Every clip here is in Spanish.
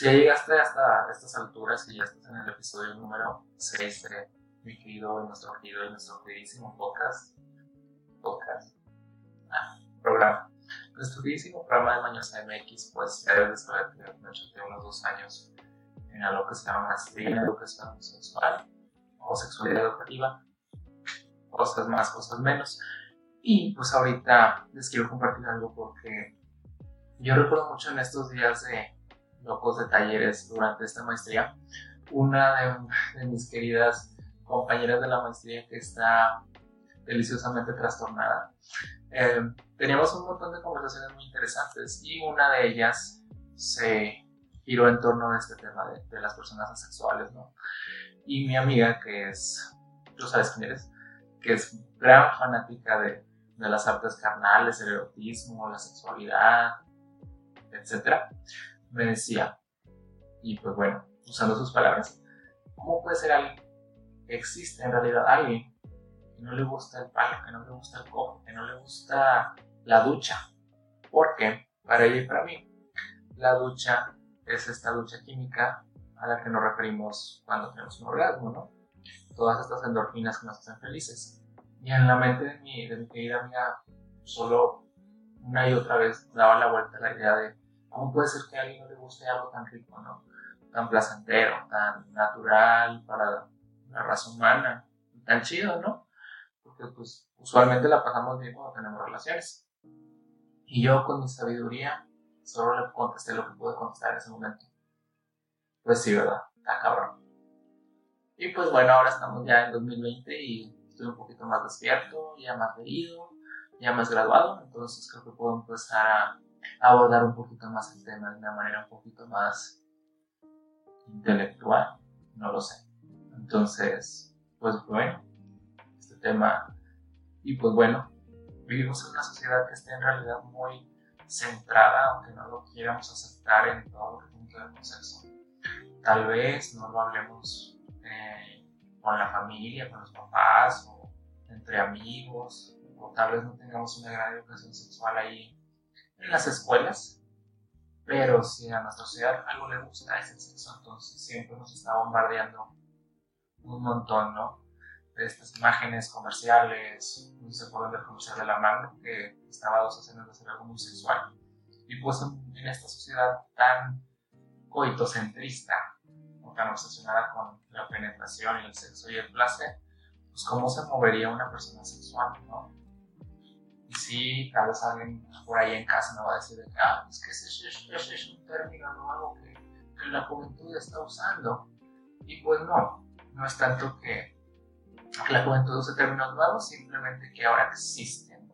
Si ya llegaste hasta estas alturas y ya estás en el episodio número 6 de mi querido, nuestro querido y nuestro queridísimo podcast, podcast, ah, programa, nuestro queridísimo programa de Maños MX, pues ya debes saber que me unos dos años en algo que se llama maestría educación sexual o sexualidad educativa, cosas más, cosas menos. Y pues ahorita les quiero compartir algo porque yo recuerdo mucho en estos días de locos de talleres durante esta maestría, una de, mis queridas compañeras de la maestría que está deliciosamente trastornada. Eh, teníamos un montón de conversaciones muy interesantes y una de ellas se giró en torno a este tema de, las personas asexuales, ¿no? Y mi amiga, que es, tú sabes quién eres, que es gran fanática de, de las artes carnales, el erotismo, la sexualidad, etc., me decía, y pues bueno, usando sus palabras, ¿cómo puede ser alguien que existe en realidad alguien que no le gusta el palo, que no le gusta el cojo, que no le gusta la ducha? Porque para ella y para mí, la ducha es esta ducha química a la que nos referimos cuando tenemos un orgasmo, ¿no? Todas estas endorfinas que nos hacen felices. Y en la mente de mi, de mi querida amiga, solo una y otra vez daba la vuelta la idea de ¿Cómo puede ser que a alguien no le guste algo tan rico, ¿no? tan placentero, tan natural para la raza humana, tan chido, ¿no? Porque pues usualmente la pasamos bien cuando tenemos relaciones. Y yo con mi sabiduría solo le contesté lo que pude contestar en ese momento. Pues sí, ¿verdad? Está cabrón. Y pues bueno, ahora estamos ya en 2020 y estoy un poquito más despierto, ya más leído, ya más graduado, entonces creo que puedo empezar a abordar un poquito más el tema de una manera un poquito más intelectual, no lo sé. Entonces, pues bueno, este tema, y pues bueno, vivimos en una sociedad que está en realidad muy centrada, aunque no lo quieramos aceptar en todo que ver con sexo. Tal vez no lo hablemos eh, con la familia, con los papás, o entre amigos, o tal vez no tengamos una gran educación sexual ahí en las escuelas, pero si a nuestra sociedad algo le gusta es el sexo, entonces siempre nos está bombardeando un montón, ¿no? De estas imágenes comerciales, no pueden ver comercial de la mano, que estaba dos escenas hacer algo muy sexual. Y pues en, esta sociedad tan coitocentrista, o tan obsesionada con la penetración y el sexo y el placer, pues cómo se movería una persona sexual, ¿no? Y sí, tal vez alguien por ahí en casa me va a decir, ah, es que ese, es un término nuevo que, que la juventud está usando. Y pues no, no es tanto que la juventud use términos nuevos, simplemente que ahora existen.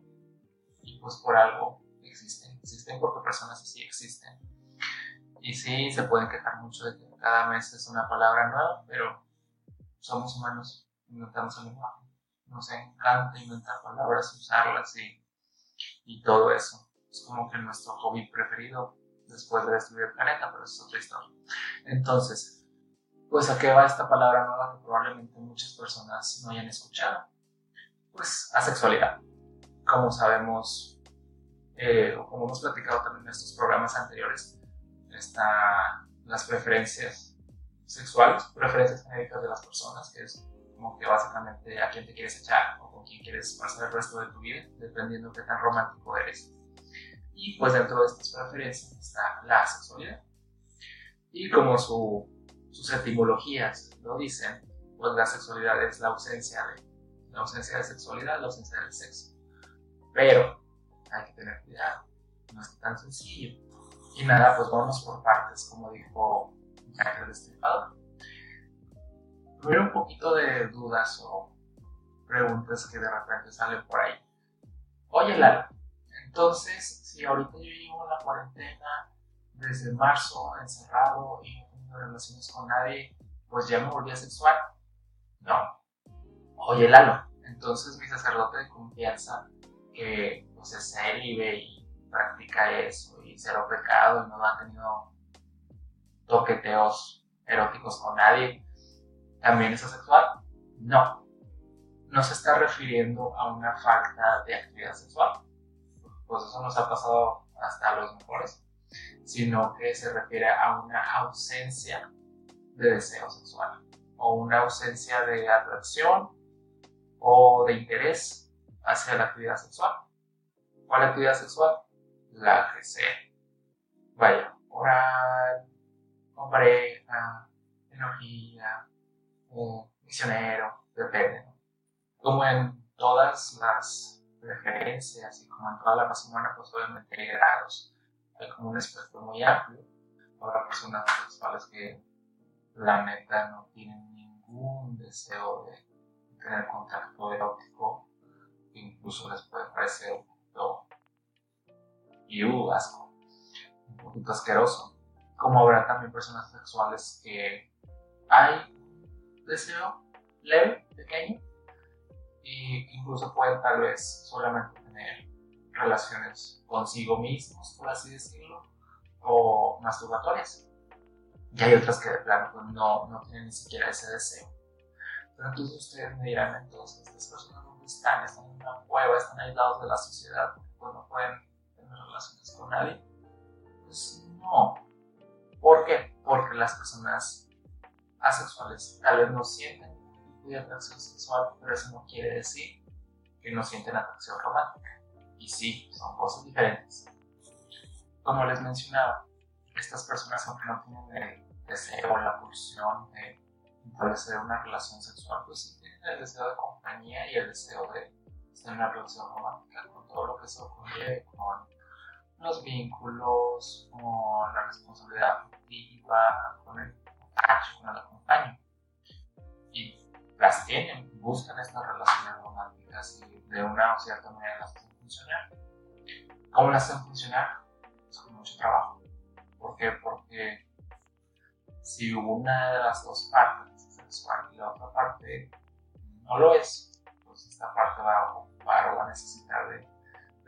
Y pues por algo existen. Existen porque personas así existen. Y sí, se pueden quejar mucho de que cada mes es una palabra nueva, pero somos humanos, inventamos el lenguaje. Nos encanta inventar palabras, usarlas y y todo eso. Es como que nuestro hobby preferido después de destruir el planeta, pero eso es otra historia. Entonces, pues a qué va esta palabra nueva que probablemente muchas personas no hayan escuchado. Pues asexualidad. Como sabemos, eh, o como hemos platicado también en estos programas anteriores, están las preferencias sexuales, preferencias genéricas de las personas, que es como que básicamente a quién te quieres echar o con quién quieres pasar el resto de tu vida, dependiendo de qué tan romántico eres. Y pues dentro de estas preferencias está la sexualidad. Y como su, sus etimologías lo dicen, pues la sexualidad es la ausencia de, la ausencia de sexualidad, la ausencia del sexo. Pero hay que tener cuidado, no es tan sencillo. Y nada, pues vamos por partes, como dijo Jack el Destripador tuve un poquito de dudas o preguntas que de repente salen por ahí. Oye, Lalo, entonces, si ahorita yo llevo la cuarentena desde marzo encerrado y no tengo relaciones con nadie, pues ya me volví asexual. No. Oye, Lalo, entonces mi sacerdote de confianza, que pues es célibe y practica eso y cero pecado y no ha tenido toqueteos eróticos con nadie, ¿También es asexual? No. No se está refiriendo a una falta de actividad sexual. Pues eso nos ha pasado hasta a los mejores. sino que se refiere a una ausencia de deseo sexual o una ausencia de atracción o de interés hacia la actividad sexual. ¿Cuál actividad sexual? La que sea. Vaya, oral, con pareja, energía, misionero, depende. Como en todas las preferencias y como en toda la raza humana, pues obviamente hay grados. Hay como un espectro muy amplio. Habrá personas sexuales que la neta no tienen ningún deseo de tener contacto erótico, incluso les puede parecer un poquito y asco, un poquito asqueroso. Como habrá también personas sexuales que hay deseo leve, pequeño, y incluso pueden tal vez solamente tener relaciones consigo mismos, por así decirlo, o masturbatorias. Y hay otras que de plano pues, no, no tienen ni siquiera ese deseo. Pero entonces ustedes me dirán, entonces, estas personas dónde están, están en una cueva, están aislados de la sociedad, pues no pueden tener relaciones con nadie. Pues no. ¿Por qué? Porque las personas asexuales tal vez no sienten de atracción sexual, pero eso no quiere decir que no sienten atracción romántica. Y sí, son cosas diferentes. Como les mencionaba, estas personas, aunque no tienen el deseo, la pulsión de establecer una relación sexual, pues sí tienen el deseo de compañía y el deseo de tener una relación romántica con todo lo que se ocurre, con los vínculos, con la responsabilidad afectiva, con el con el acompaño. Y las tienen, buscan estas relaciones románticas y de una o cierta manera las hacen funcionar. ¿Cómo las hacen funcionar? Es con mucho trabajo. ¿Por qué? Porque si una de las dos partes es sexual y la otra parte no lo es, pues esta parte va a ocupar o va a necesitar de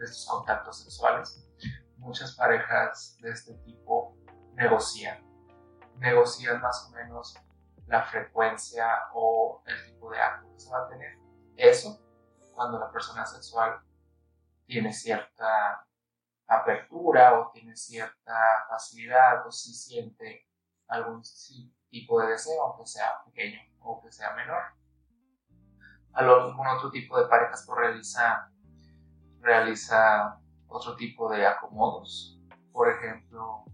estos contactos sexuales. Muchas parejas de este tipo negocian, negocian más o menos la frecuencia o el tipo de acto que se va a tener. Eso cuando la persona sexual tiene cierta apertura o tiene cierta facilidad o si siente algún tipo de deseo, aunque sea pequeño o que sea menor. Algún otro tipo de parejas pues realiza otro tipo de acomodos. Por ejemplo,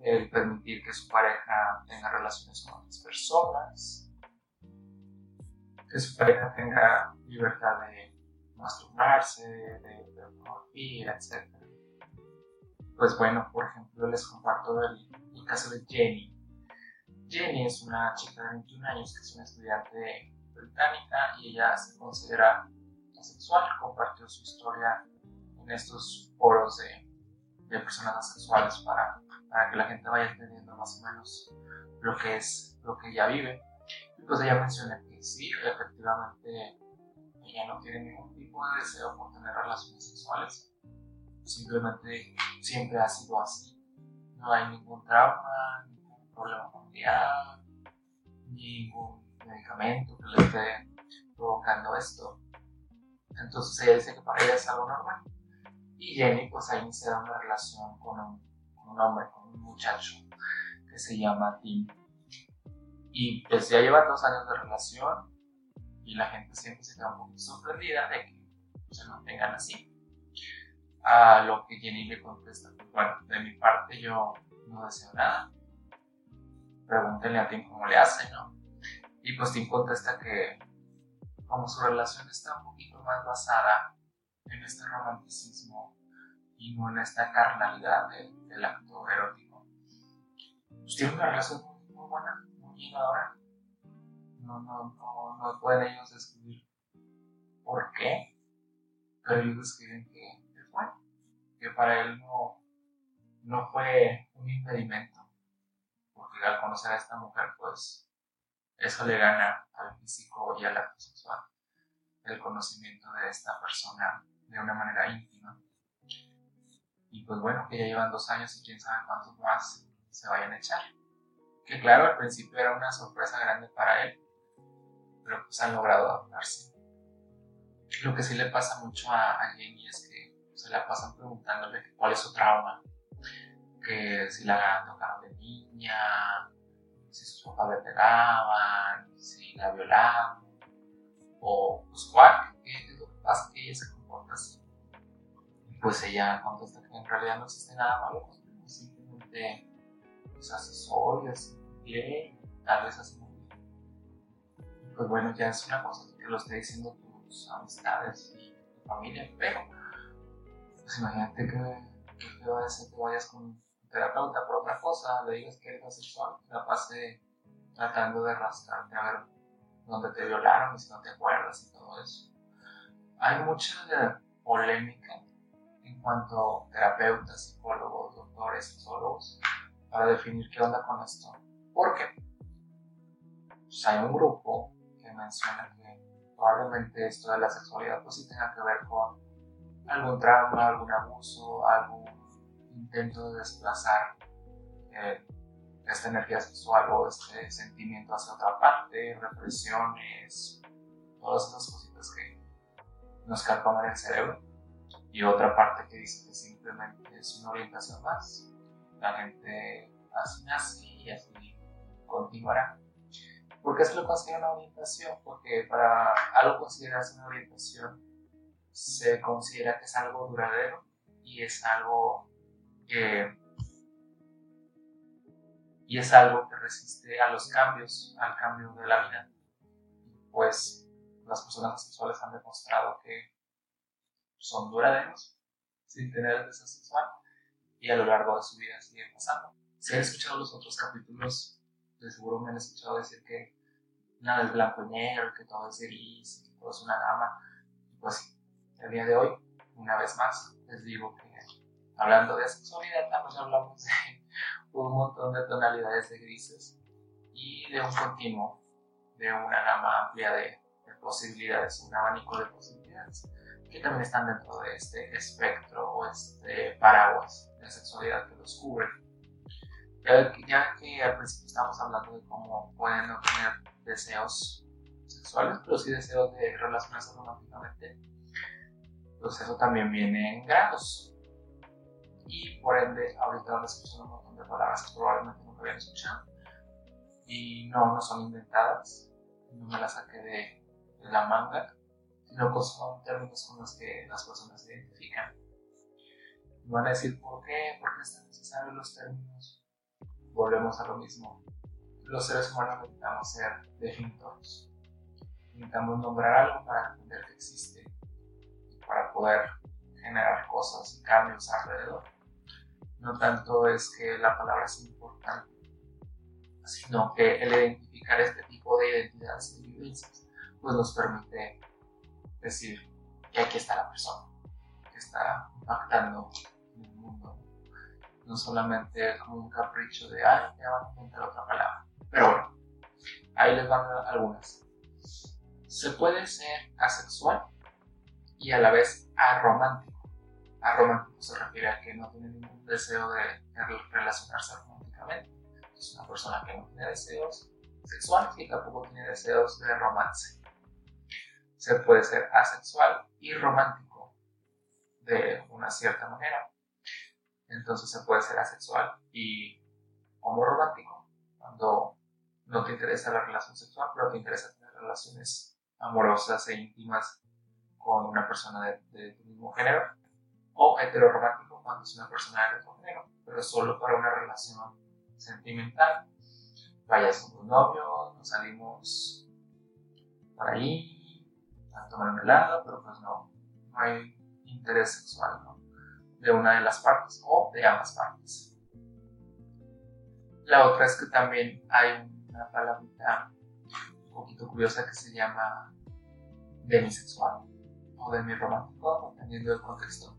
el permitir que su pareja tenga relaciones con otras personas, que su pareja tenga libertad de masturbarse, de, pornografía, etc. Pues bueno, por ejemplo, les comparto el, el, caso de Jenny. Jenny es una chica de 21 años que es una estudiante británica y ella se considera asexual. Compartió su historia en estos foros de, de personas asexuales para para que la gente vaya entendiendo más o menos lo que es lo que ella vive. Y pues ella menciona que sí, efectivamente ella no tiene ningún tipo de deseo por tener relaciones sexuales. Simplemente siempre ha sido así. No hay ningún trauma, ningún problema familiar, ningún medicamento que le esté provocando esto. Entonces ella dice que para ella es algo normal. Y Jenny pues ha iniciado una relación con un hombre, con un muchacho que se llama Tim. Y pues ya llevan dos años de relación y la gente siempre se queda un poco sorprendida de que se mantengan así. A lo que Jenny le contesta, pues bueno, de mi parte yo no deseo nada. Pregúntenle a Tim cómo le hace, ¿no? Y pues Tim contesta que como su relación está un poquito más basada en este romanticismo y no en esta carnalidad del, acto erótico. Pues tiene una relación muy, buena, muy llenadora. No, no, no, no pueden ellos describir por qué, pero ellos describen que es bueno, que para él no, no fue un impedimento, porque al conocer a esta mujer, pues eso le gana al físico y al acto sexual, el conocimiento de esta persona de una manera íntima y pues bueno, que ya llevan dos años y quién sabe cuántos más se vayan a echar. Que claro, al principio era una sorpresa grande para él, pero pues han logrado adaptarse. Lo que sí le pasa mucho a, Jenny es que se la pasan preguntándole cuál es su trauma, que si la tocaron de niña, si sus papás le pegaban, si la violaban, o pues cuál, qué es lo que pasa que ella se pues ella contesta que en realidad no existe nada malo con simplemente pues, asesor y así, lee, tal vez así. Pues bueno, ya es una cosa que lo esté diciendo tus amistades y tu familia, pero pues imagínate que, que te va a decir que vayas con terapeuta por otra cosa, le digas que eres asexual, la pase tratando de arrastrarte a ver dónde te violaron y si no te acuerdas y todo eso. Hay mucha polémica en cuanto a terapeutas, psicólogos, doctores, sexólogos, para definir qué onda con esto. Porque pues hay un grupo que menciona que probablemente esto de la sexualidad pues sí tenga que ver con algún trauma, algún abuso, algún intento de desplazar eh, esta energía sexual o este sentimiento hacia otra parte, represiones, todas esas cositas que nos calman el cerebro. Y otra parte que dice que simplemente es una orientación más. La gente así nace y así continuará. ¿Por qué se lo considera una orientación? Porque para algo considerarse una orientación se considera que es algo duradero y es algo y es algo que resiste a los cambios, al cambio de la vida. Pues las personas asexuales han demostrado que son duraderos sin tener deseo sexual y a lo largo de su vida siguen pasando. Si han escuchado los otros capítulos, de seguro me han escuchado decir que nada es blanco y negro, que todo es gris, que todo es una gama. Pues el día de hoy, una vez más, les digo que hablando de sexualidad, también hablamos de un montón de tonalidades de grises y de un continuo, de una gama amplia de, posibilidades, un abanico de posibilidades que también están dentro de este espectro o este paraguas de sexualidad que los cubre. Ya, que al principio estamos hablando de cómo pueden no tener deseos sexuales, pero sí deseos de relacionarse románticamente, pues eso también viene en grados. Y por ende ahorita van escuchando un montón de palabras que probablemente nunca habían escuchado. Y no, no son inventadas, no me las saqué de, la manga, sino que son términos con los que las personas se identifican. Van a decir, ¿por qué? ¿Por qué es tan los términos? Volvemos a lo mismo. Los seres humanos necesitamos ser definitorios. Necesitamos nombrar algo para entender que existe para poder generar cosas y cambios alrededor no tanto es que la palabra sea importante, sino que el identificar este tipo de identidades y vivencias, pues nos permite decir que aquí está la persona, que está impactando en el mundo, no solamente como un capricho de, ay, ya van a inventar otra palabra. Pero bueno, ahí les van algunas. Se puede ser asexual y a la vez aromántico romántico se refiere a que no tiene ningún deseo de relacionarse románticamente. Es una persona que no tiene deseos sexuales y tampoco tiene deseos de romance. Se puede ser asexual y romántico de una cierta manera. Entonces se puede ser asexual y homoromántico cuando no te interesa la relación sexual, pero te interesa tener relaciones amorosas e íntimas con una persona de, tu mismo género o heteroromántico cuando es una persona de otro género, pero solo para una relación sentimental. Vayas con tu novio, nos salimos por ahí a tomar helado, pero pues no, no hay interés sexual de una de las partes o de ambas partes. La otra es que también hay una palabrita un poquito curiosa que se llama demisexual o demirromántico, dependiendo del contexto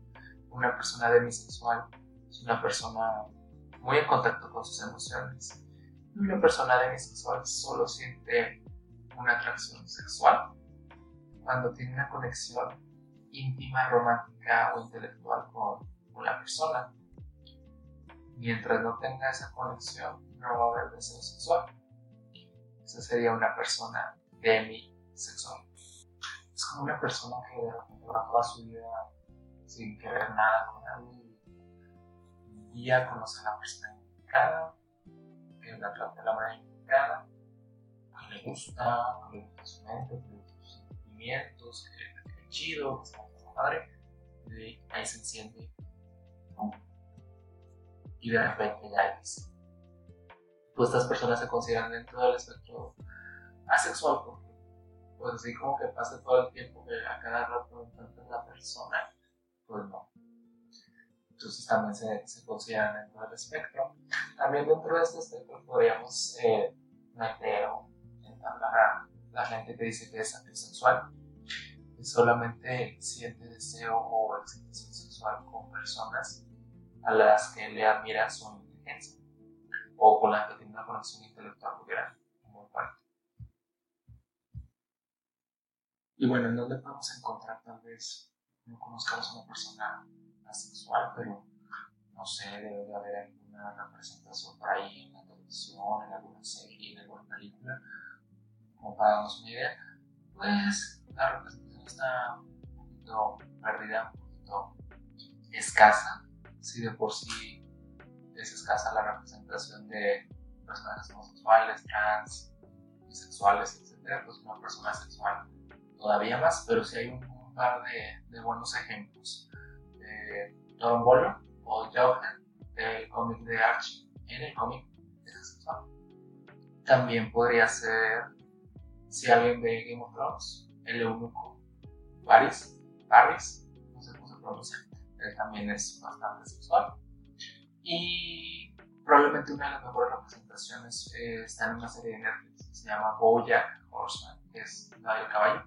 una persona demisexual es una persona muy en contacto con sus emociones. Y una persona demisexual solo siente una atracción sexual cuando tiene una conexión íntima, romántica o intelectual con, la persona. Mientras no tenga esa conexión, no va a haber deseo sexual. Esa sería una persona demisexual. Es como una persona que de toda su vida sin querer nada con nadie día conoce a la persona indicada, que la trata de la manera indicada, que le gusta, que le gusta su mente, que sentimientos, que chido, que está padre, y ahí se enciende. Y de repente ya es. Pues estas personas se consideran dentro del espectro asexual, porque pues así como que pasa todo el tiempo que a cada rato encuentras la persona, pues no. Entonces también se, se consideran dentro del espectro. También dentro de este espectro podríamos eh, meter o entablar a la gente que dice que es asexual, que solamente siente deseo o excitación sexual con personas a las que le admira su inteligencia o con las que tiene una conexión intelectual muy grande, muy fuerte. Y bueno, ¿en dónde podemos encontrar tal vez, no conozcamos a una persona asexual, pero no sé, debe de haber alguna representación por ahí en la televisión, en alguna serie, en alguna película, como para darnos una idea, pues la representación está un poquito perdida, un poquito escasa, si de por sí es escasa la representación de personas homosexuales, trans, bisexuales, etc., pues una persona sexual todavía más, pero si hay un, par de, buenos ejemplos. Eh, Tom Bolo o Johan del cómic de Archie, en el cómic es sexual. También podría ser, si alguien ve Game of Thrones, el eunuco Varys, Varys, no sé cómo se pronuncia, él también es bastante sexual. Y probablemente una de las mejores representaciones eh, está en una serie de Netflix que se llama Bojack Horseman, que es la del caballo.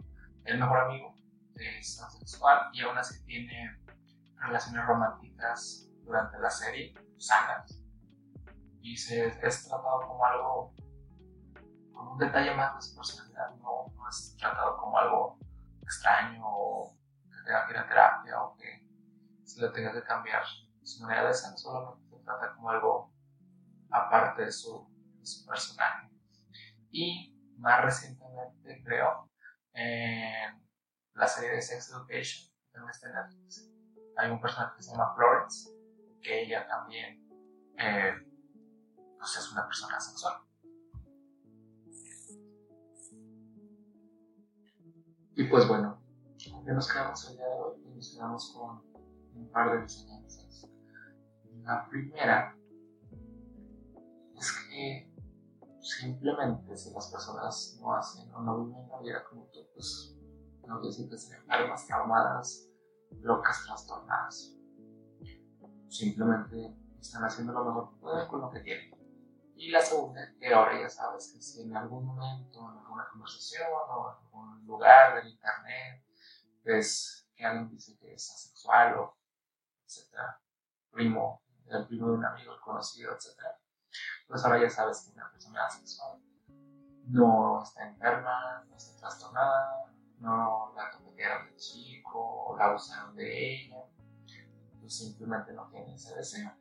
El mejor amigo es asexual y aún así tiene relaciones románticas durante la serie, sanas. Y se es tratado como algo, un detalle más de su personalidad, no, es tratado como algo extraño o que tenga que ir a terapia o que se le tenga que cambiar su manera de ser, solamente se trata como algo aparte de su, personaje. Y más recientemente, creo, en la serie de Sex Education, en este Netflix, hay un personaje que se llama Florence, que ella también eh, pues es una persona sexual. Y pues bueno, ¿qué nos quedamos el día de hoy? Y nos quedamos con un par de enseñanzas. La primera es que simplemente si las personas no hacen o no viven la vida como tú, pues no que sean almas traumadas, locas, trastornadas. Simplemente están haciendo lo mejor que pueden con lo que tienen. Y la segunda, que ahora ya sabes que si en algún momento, en alguna conversación o en algún lugar del internet, ves que alguien dice que es asexual o etcétera, primo, el primo de un amigo, el conocido, etcétera, pues ahora ya sabes que una persona asexual no está enferma, no está trastornada, no la toquetearon de chico o la usaron de ella, pues simplemente no tiene ese deseo.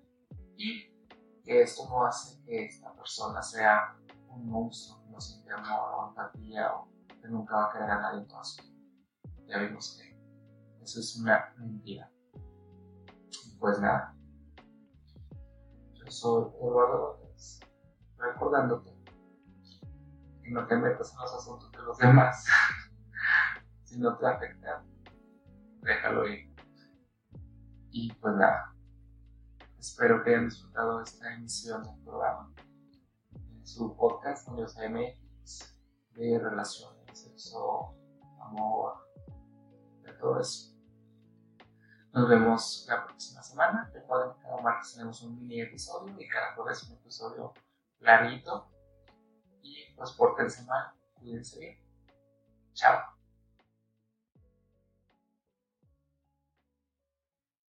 Y que esto no hace que esta persona sea un monstruo no siente amor o empatía o que nunca va a querer a nadie en toda su. Ya vimos que eso es una mentira. Pues nada, yo soy Eduardo López, recordándote que no te metas en los asuntos de los demás si no te afecta, déjalo ir. Y pues nada, espero que hayan disfrutado esta emisión del programa, su podcast los MX, de relaciones, sexo, amor, de todo eso. Nos vemos la próxima semana. Recuerden que cada martes tenemos un mini episodio y cada jueves un episodio larguito. Y pues por mal, cuídense bien. Chao.